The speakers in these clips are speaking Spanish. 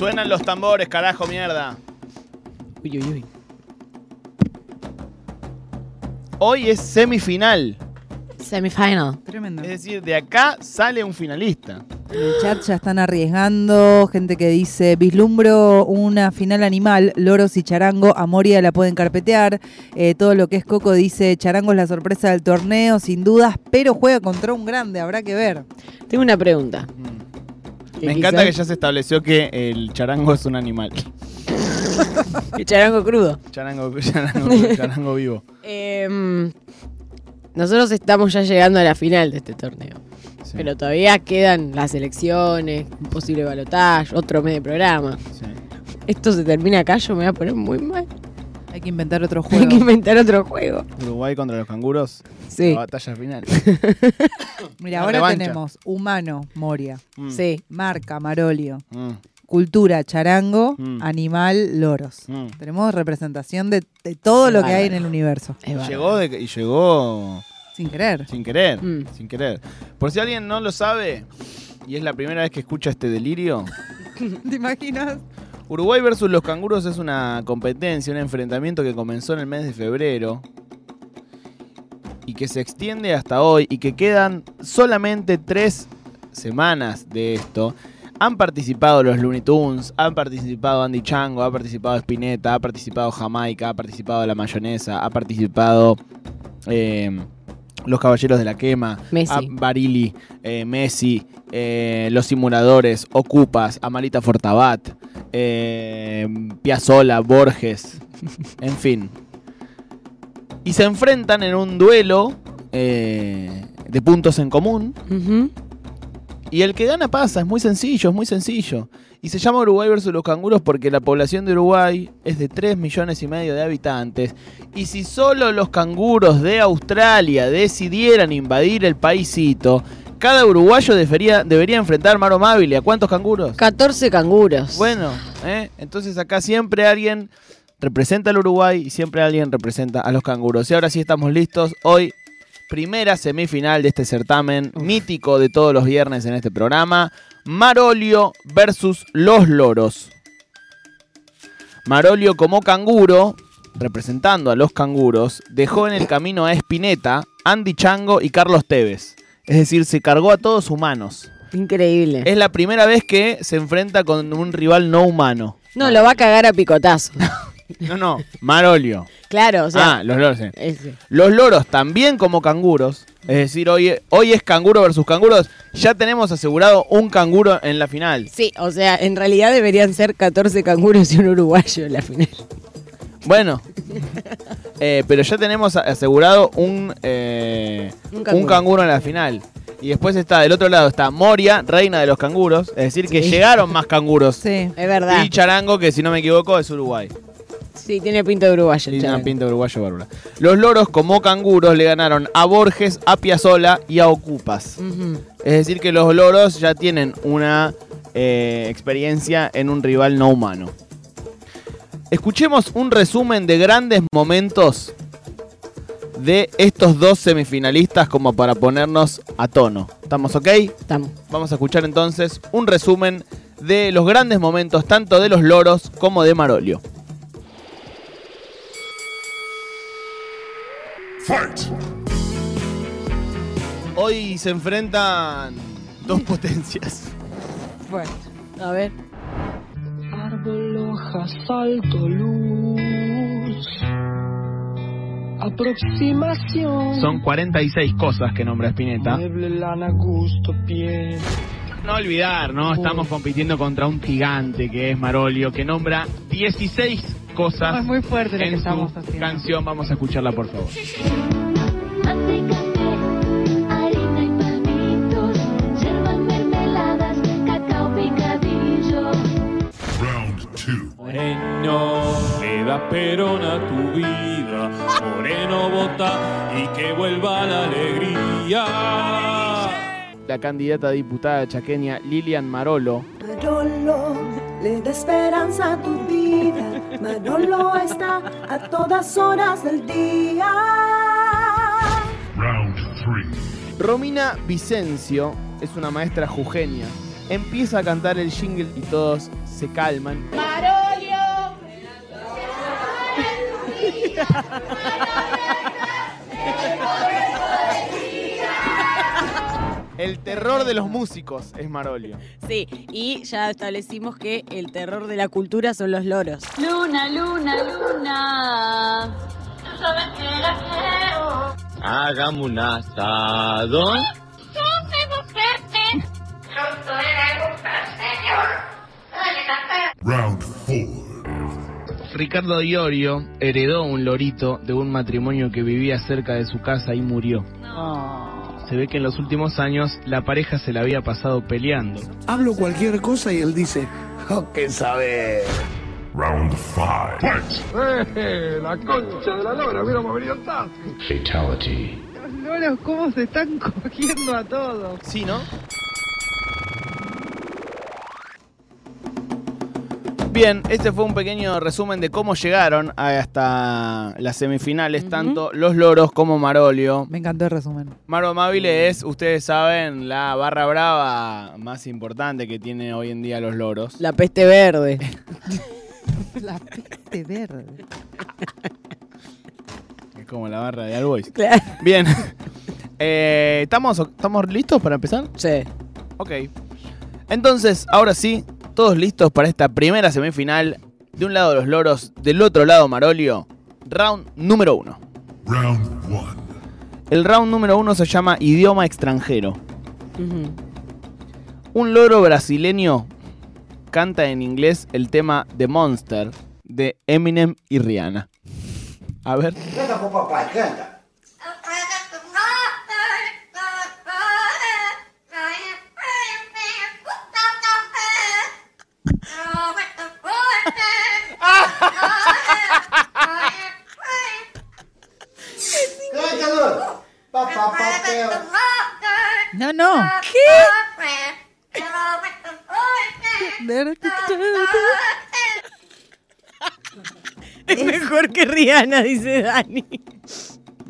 Suenan los tambores, carajo, mierda. Uy, uy, uy. Hoy es semifinal. Semifinal. Tremendo. Es decir, de acá sale un finalista. En el chat ya están arriesgando. Gente que dice: Vislumbro una final animal, loros y charango. A Moria la pueden carpetear. Eh, todo lo que es Coco dice: Charango es la sorpresa del torneo, sin dudas, pero juega contra un grande. Habrá que ver. Tengo una pregunta. Mm. Me encanta que ya se estableció que el charango es un animal. que charango crudo. Charango, charango, charango vivo. Em, nosotros estamos ya llegando a la final de este torneo. Sí, Pero todavía quedan las elecciones, un posible balotaje, otro mes de programa. sí. Esto se termina acá, yo me voy a poner muy mal. Hay que inventar otro Hay juego. que inventar otro juego. Uruguay contra los canguros. Sí, La batalla final. Mira, ahora revancha. tenemos humano, Moria. Mm, sí. Marca, Marolio. mm, Cultura, charango. Mm. Animal, loros. mm. Tenemos representación de, de todo lo que hay en el universo. Es bárbaro. Llegó de- y llegó Sin querer. sin querer. Mm. Sin querer. Por si alguien no lo sabe y es la primera vez que escucha este delirio, ¿Te imaginas? Uruguay versus los canguros es una competencia, un enfrentamiento que comenzó en el mes de febrero y que se extiende hasta hoy y que quedan solamente tres semanas de esto. Han participado los Looney Tunes, han participado Andy Chango, ha participado Spinetta, ha participado Jamaica, ha participado La Mayonesa, ha participado eh, Los Caballeros de la Quema, Messi. Barili, eh, Messi, eh, Los Simuladores, Ocupas, Amalita Fortabat, eh, Piazzola, Borges, en fin. Y se enfrentan en un duelo eh, de puntos en común. Y el que gana pasa, es muy sencillo, es muy sencillo. Y se llama Uruguay versus los canguros porque la población de Uruguay es de 3 millones y medio de habitantes. Y si solo los canguros de Australia decidieran invadir el paísito, cada uruguayo debería, debería enfrentar Maro Mávile. ¿A cuántos canguros? 14 canguros. Bueno, ¿eh? entonces acá siempre alguien representa al Uruguay y siempre alguien representa a los canguros. Y ahora sí estamos listos. Hoy, primera semifinal de este certamen mítico de todos los viernes en este programa. Marolio versus los loros. Marolio como canguro, representando a los canguros, dejó en el camino a Espineta, Andy Chango y Carlos Tevez. Es decir, se cargó a todos humanos. Increíble. Es la primera vez que se enfrenta con un rival no humano. No, lo va a cagar a picotazo. No, no, Marolio. claro, o sea. ah, los loros. sí. ese. Los loros también como canguros. Es decir, hoy, hoy es canguro versus canguros. Ya tenemos asegurado un canguro en la final. Sí, o sea, en realidad deberían ser 14 canguros y un uruguayo en la final. Bueno, eh, pero ya tenemos asegurado un, eh, Un un, canguro. en la final. Y después está, del otro lado está Moria, reina de los canguros. Es decir, que Sí. llegaron más canguros. Sí. Es verdad. Y Charango, que si no me equivoco, es Uruguay. Sí, tiene pinta de uruguayo. Tiene pinta de uruguayo bárbara. Los loros, como canguros, le ganaron a Borges, a Piazzola y a Ocupas. Es decir, que los loros ya tienen una eh, experiencia en un rival no humano. Escuchemos un resumen de grandes momentos de estos dos semifinalistas como para ponernos a tono. ¿Estamos ok? Estamos. Vamos a escuchar entonces un resumen de los grandes momentos tanto de los loros como de Marolio. Hoy se enfrentan dos potencias. Bueno. A ver. Árbol, hoja, salto, luz. Aproximación. Son 46 cosas que nombra Spinetta. Mueble, lana, gusto, piel. No olvidar, ¿no? Estamos compitiendo contra un gigante que es Marolio, que nombra 16 cosas Es muy fuerte lo que en estamos su haciendo. canción. Vamos a escucharla, por favor. Le da perón a tu vida. Moreno vota y que vuelva la alegría. La candidata a diputada chaqueña Lilian Marolo Manolo le da esperanza a tu vida. Manolo está a todas horas del día. Romina Vicencio es una maestra jujeña empieza a cantar el jingle y todos se calman. El terror de los músicos es Marolio. Sí, y ya establecimos que el terror de la cultura son los loros. Luna, luna, luna. Tú sabes que la quiero. Hagamos un asado. Yo Ricardo Iorio heredó un lorito de un matrimonio que vivía cerca de su casa y murió. Se ve que en los últimos años la pareja se la había pasado peleando. Hablo cualquier cosa y él dice, oh, ¿qué sabe? Round five. Fight. Eh, la concha de la lora, hubiéramos venido tarde. Fatality. Los loros, ¿cómo se están cogiendo a todos? Sí, ¿no? Bien, este fue un pequeño resumen de cómo llegaron hasta las semifinales, tanto los loros como Marolio. Me encantó el resumen. Maro Amabile es, ustedes saben, la barra brava más importante que tiene hoy en día los loros. La peste verde. La peste verde. Es como la barra de Albois. Claro. Bien. Eh, ¿estamos, ¿Estamos listos para empezar? Sí. Ok. Entonces, ahora sí, todos listos para esta primera semifinal. De un lado los loros, del otro lado Marolio. Round número uno. Round one. El round número uno se llama idioma extranjero. Un loro brasileño canta en inglés el tema The Monster de Eminem y Rihanna. A ver. No, no. Es mejor que Rihanna, dice Dani.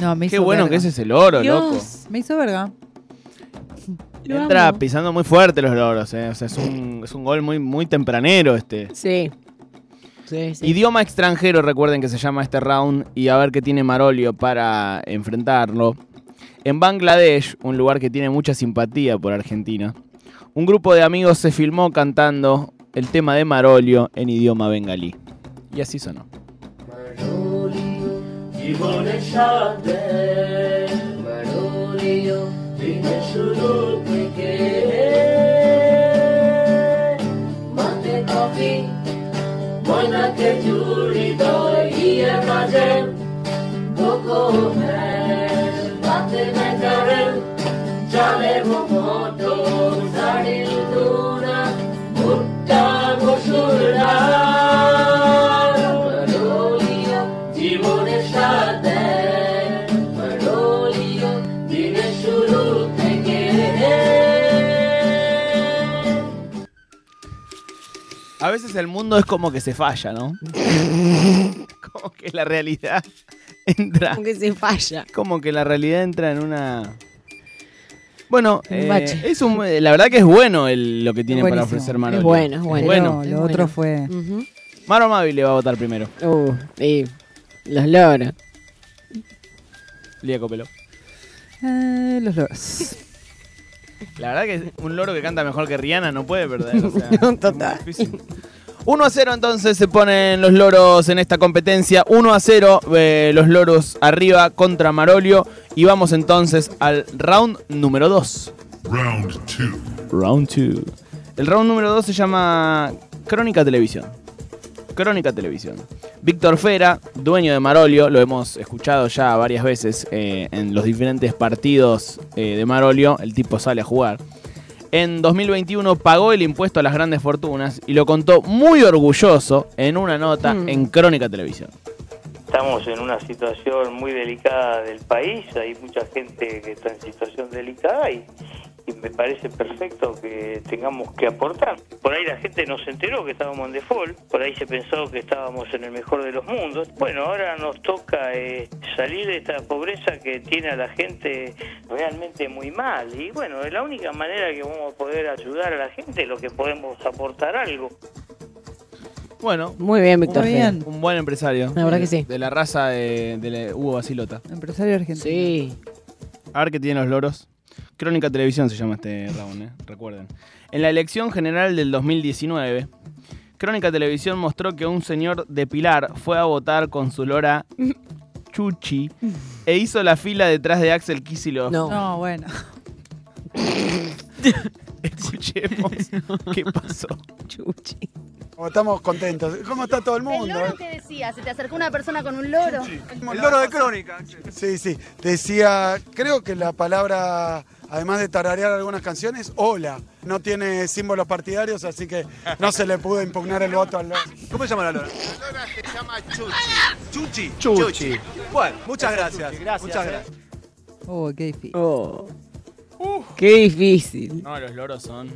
No, me hizo Qué bueno verga. que es ese loro, loco. Dios. Me hizo verga. Lo Entra amo. pisando muy fuerte los loros, eh. O sea, es un, es un gol muy, muy tempranero este. Sí. Sí, sí. Idioma extranjero, recuerden que se llama este round y a ver qué tiene Marolio para enfrentarlo. En Bangladesh, un lugar que tiene mucha simpatía por Argentina, un grupo de amigos se filmó cantando el tema de Marolio en idioma bengalí. Y así sonó. Veces el mundo es como que se falla, ¿no? como que la realidad entra. Aunque se falla. Como que la realidad entra en una. Bueno, Un eh, bache. es un- la verdad que es bueno el- lo que tiene para ofrecer Marolio. Es bueno, es bueno. Pero Es lo bueno. otro fue. Ujú. Maro Mavi le va a votar primero. Uh, y los loros. Lía Copelo. Eh, los loros. La verdad que un loro que canta mejor que Rihanna no puede perder. o sea, total. muy difícil. 1 a 0 entonces se ponen los loros en esta competencia. 1 a 0 eh, los loros arriba contra Marolio. Y vamos entonces al round número 2. Round two. Round 2. El round número 2 se llama Crónica Televisión. Crónica Televisión. Víctor Fera, dueño de Marolio, lo hemos escuchado ya varias veces eh, en los diferentes partidos eh, de Marolio, el tipo sale a jugar. En 2021 pagó el impuesto a las grandes fortunas y lo contó muy orgulloso en una nota Mm. en Crónica Televisión. Estamos en una situación muy delicada del país, hay mucha gente que está en situación delicada y, y me parece perfecto que tengamos que aportar. Por ahí la gente no se enteró que estábamos en default, por ahí se pensó que estábamos en el mejor de los mundos. Bueno, ahora nos toca eh, salir de esta pobreza que tiene a la gente realmente muy mal. Y bueno, es la única manera que vamos a poder ayudar a la gente, es lo que podemos aportar algo. Bueno, Muy bien, Víctor. Muy Fede. bien. un buen empresario. La verdad que sí. De la raza de, de Hugo Basilota. Empresario argentino. Sí. A ver qué tienen los loros. Crónica Televisión se llama este round, ¿eh? recuerden. En la elección general del 2019, Crónica Televisión mostró que un señor de Pilar fue a votar con su lora Chuchi e hizo la fila detrás de Axel Kicillof. No. No, bueno. Escuchemos qué pasó. Chuchi. Estamos contentos. ¿Cómo está todo el ¿El mundo? loro qué decía? ¿Se te acercó una persona con un loro? El loro de crónica. Sí, sí. Decía, creo que la palabra, además de tararear algunas canciones, hola. No tiene símbolos partidarios, así que no se le pudo impugnar el voto al loro. ¿Cómo se llama la lora? La lora se llama Chuchi. Chuchi. Chuchi. Bueno, muchas gracias. Muchas gracias. Oh, qué difícil. Oh. Qué difícil. No, los loros son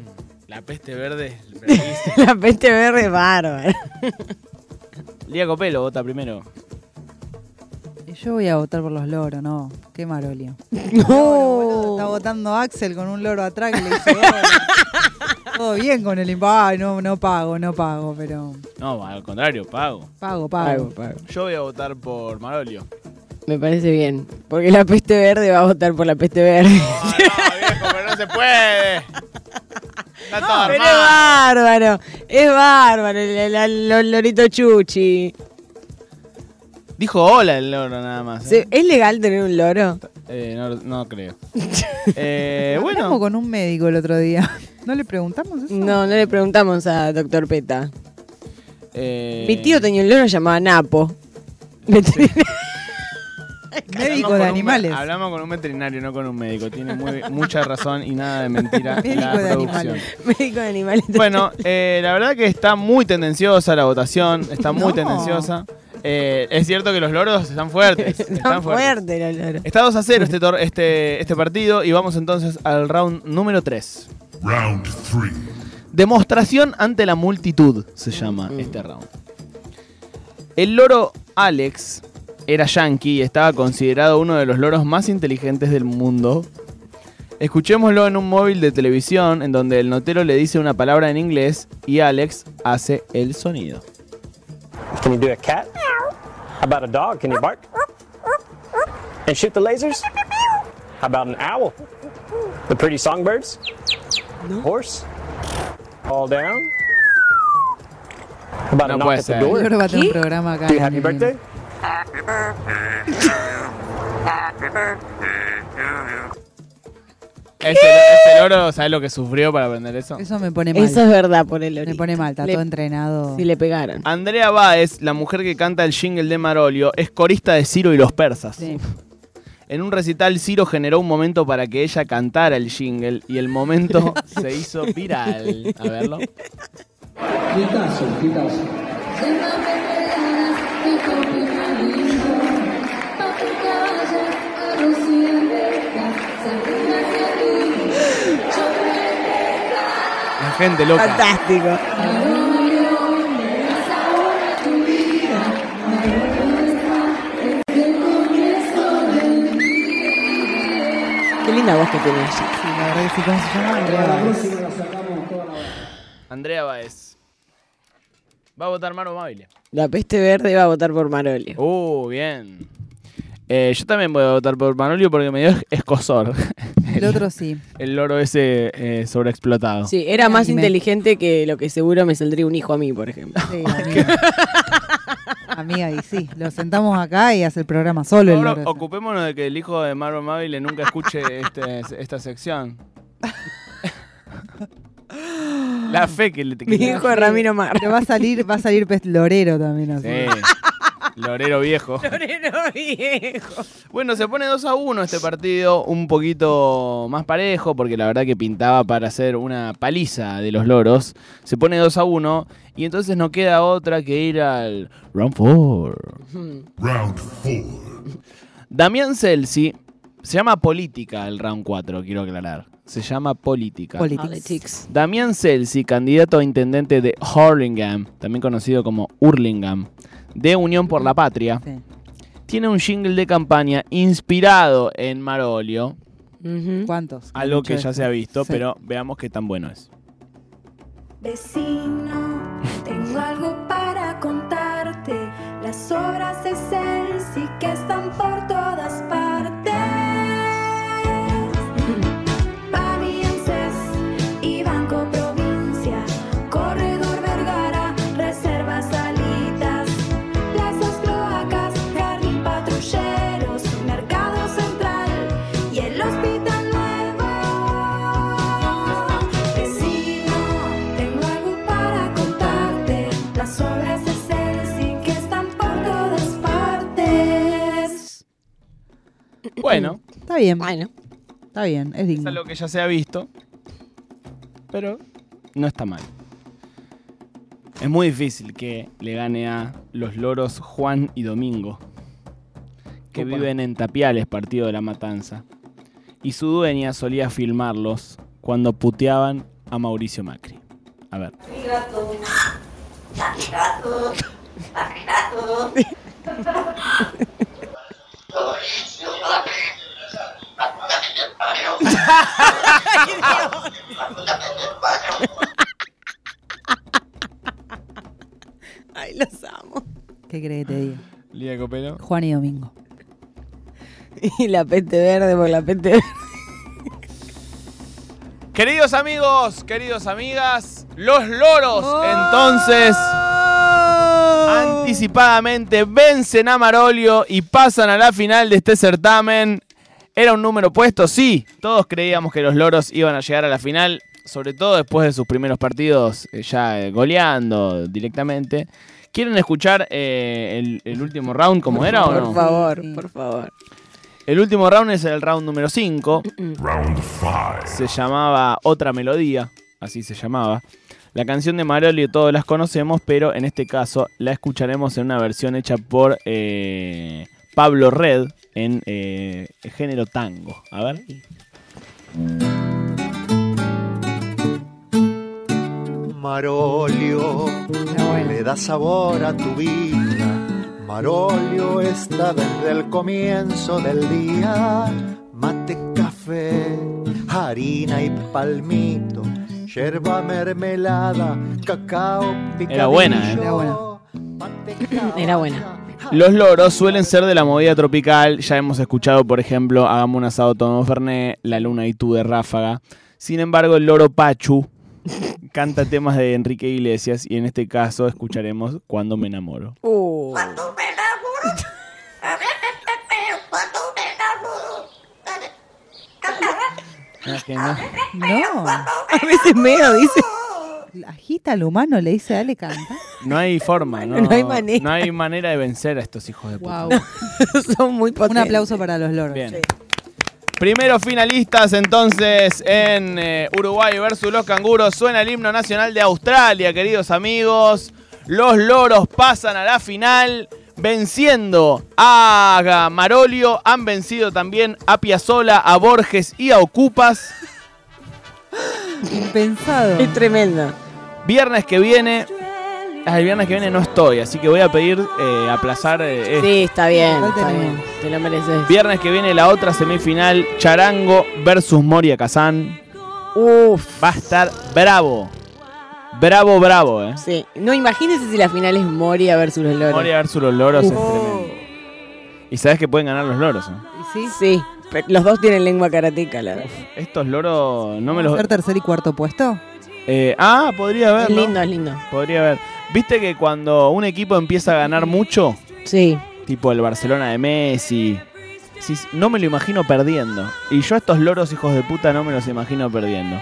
la peste verde. La peste verde es bárbara. Lía Copelo vota primero. Yo voy a votar por los loros, no. Qué marolio. No. Está votando Axel con un loro atrás que le dice hola. Todo bien con el impa. Ay, no, no pago, no pago, pero. No, al contrario, pago. Pago, pago. Pago, pago. Yo voy a votar por Marolio. Me parece bien. Porque la peste verde va a votar por la peste verde. No, viejo, pero no se puede. Está todo Pero es bárbaro. Es bárbaro. El, el- el- el lorito Chuchi. Dijo hola el loro nada más. ¿eh? ¿Se- ¿Es legal tener un loro? Eh, no, no creo. Eh, Hablamos bueno, con un médico el otro día. ¿No le preguntamos eso? No, no le preguntamos a doctor Peta. eh, Mi tío tenía un loro llamado Napo. Médico de un- animales. hablamos con un veterinario, no con un médico. Tiene muy- mucha razón y nada de mentira. Médico la de producción. animales. Médico de animales. Bueno, eh, la verdad que está muy tendenciosa la votación. Está muy No. tendenciosa. Eh, es cierto que los loros están fuertes. Están Están fuertes. fuertes los loros. Está 2 a 0 este, tor- este, este partido y vamos entonces al round número 3. Round 3. Demostración ante la multitud se llama Mm. este round. El loro Alex era yankee y estaba considerado uno de los loros más inteligentes del mundo. Escuchémoslo en un móvil de televisión en donde el notero le dice una palabra en inglés y Alex hace el sonido. Can you do a cat? How about a dog? Can you bark? And shoot the lasers? How about an owl? The pretty songbirds? Horse? All down? How about No a knock puede at the ser. door? Yo creo que va a tener un programa acá. Do you happy birthday? Ese, ese loro, ¿sabes lo que sufrió para aprender eso? Eso me pone mal. Eso es verdad por el Me pone mal, está Le- todo entrenado. Si le pegaron. Andrea Báez, la mujer que canta el jingle de Marolio, es corista de Ciro y los persas. Sí. En un recital, Ciro generó un momento para que ella cantara el jingle y el momento se hizo viral. A verlo. La gente loca. Fantástico. Qué linda voz que tiene ella. Sí, la verdad que sí, ¿cómo se llama? Andrea Báez. Andrea Báez. Va a votar Maro Mabile. La peste verde va a votar por Marolio. Uh, bien. Eh, yo también voy a votar por Manolio porque me dio escosor. El otro sí. El loro ese eh, sobreexplotado. Sí, era más inteligente que lo que seguro me saldría un hijo a mí, por ejemplo. Sí, amiga. amiga, y sí, lo sentamos acá y hace el programa solo el loro ocupémonos de que el hijo de Maro Mabile nunca escuche este- esta sección. La fe que le te Mi hijo de Ramiro Mar. Pero va a salir, va a salir pez lorero también así. Sí. Lorero viejo. Lorero viejo. Bueno, se pone 2 a 1 este partido, un poquito más parejo, porque la verdad que pintaba para hacer una paliza de los loros. Se pone 2 a 1 y entonces no queda otra que ir al round 4. Round 4. Damián Celsi Se llama política el round 4, quiero aclarar. Se llama política. Politics. Damián Celsi, candidato a intendente de Hurlingham, también conocido como Hurlingham, de Unión por la Patria, tiene un jingle de campaña inspirado en Marolio, ¿Cuántos? algo que ya se ha visto, Sí. pero veamos qué tan bueno es. Vecino, tengo algo para contarte. Las obras de Celsi que están por Bueno, Está bien. Bueno. Está bien, es es digno. algo que ya se ha visto, pero no está mal. Es muy difícil que le gane a los loros Juan y Domingo, que Opa. viven en Tapiales, partido de la Matanza. Y su dueña solía filmarlos cuando puteaban a Mauricio Macri. A ver. Ay, los amo. ¿Qué crees que te diga? Lía Copelo. Juan y Domingo. Y la peste verde por la peste verde. Queridos amigos, queridos amigas, los loros entonces anticipadamente vencen a Marolio y pasan a la final de este certamen. ¿Era un número puesto? Sí, todos creíamos que los loros iban a llegar a la final, sobre todo después de sus primeros partidos eh, ya eh, goleando directamente. ¿Quieren escuchar eh, el, el último round como era o no? Por favor, por favor. El último round es el round número 5. Round 5. Se llamaba Otra Melodía, así se llamaba. La canción de Marolio todos las conocemos, pero en este caso la escucharemos en una versión hecha por eh, Pablo Red en eh, el género tango. A ver. Marolio, le da sabor a tu vida. Marolio está desde el comienzo del día. Mate, café, harina y palmito, yerba mermelada, cacao, picadillo. Era buena, ¿eh? Era buena. Era buena. Los loros suelen ser de la movida tropical. Ya hemos escuchado, por ejemplo, Hagamos un asado, tomamos Fernet, La luna y tú de Ráfaga. Sin embargo, el loro Pachu canta temas de Enrique Iglesias y en este caso escucharemos Cuando me enamoro. Uh. Ah, que no. No. A veces meo, dice. Agita al humano, le dice, dale, canta. No hay forma, ¿no? No hay manera. No hay manera de vencer a estos hijos de puta. Wow. Son muy potentes. Un aplauso para los loros. Bien. Primeros finalistas entonces en eh, Uruguay versus los canguros. Suena el himno nacional de Australia, queridos amigos. Los loros pasan a la final venciendo a Marolio. Han vencido también a Piazzola, a Borges y a Ocupas. Impensado. Es tremendo. Viernes que viene. Ah, El viernes que viene no estoy, así que voy a pedir eh, aplazar eh, esto. Sí, está bien, está bien. Te lo mereces. Viernes que viene la otra semifinal, Charango versus Moria Kazán. Uf. Va a estar bravo. Bravo, bravo, eh. Sí. No, imagínense si la final es Moria versus los loros. Moria versus los loros es tremendo. Y sabes que pueden ganar los loros, eh. ¿Sí? Sí. pero los dos tienen lengua karateca, la verdad. Estos loros no me los. ¿Ser tercer y cuarto puesto? Eh, ah, podría haber. Es ¿no? lindo, es lindo. Podría haber. ¿Viste que cuando un equipo empieza a ganar mucho, Sí. tipo el Barcelona de Messi, no me lo imagino perdiendo? Y yo a estos loros hijos de puta no me los imagino perdiendo.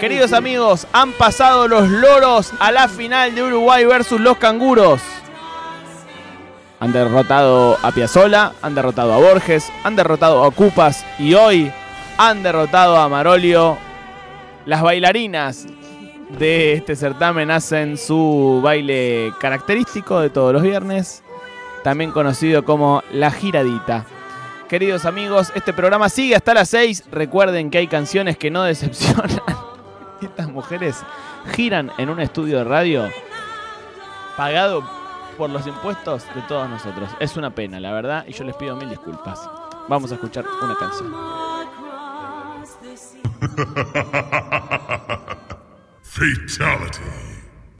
Queridos amigos, han pasado los loros a la final de Uruguay versus los canguros. Han derrotado a Piazzola, han derrotado a Borges, han derrotado a Cupas y hoy han derrotado a Marolio. Las bailarinas de este certamen hacen su baile característico de todos los viernes, también conocido como la giradita. queridos amigos. Este programa sigue hasta las 6. Recuerden que hay canciones que no decepcionan. Estas mujeres giran en un estudio de radio pagado por los impuestos de todos nosotros. Es una pena, la verdad, y yo les pido mil disculpas. Vamos a escuchar una canción. Fatality.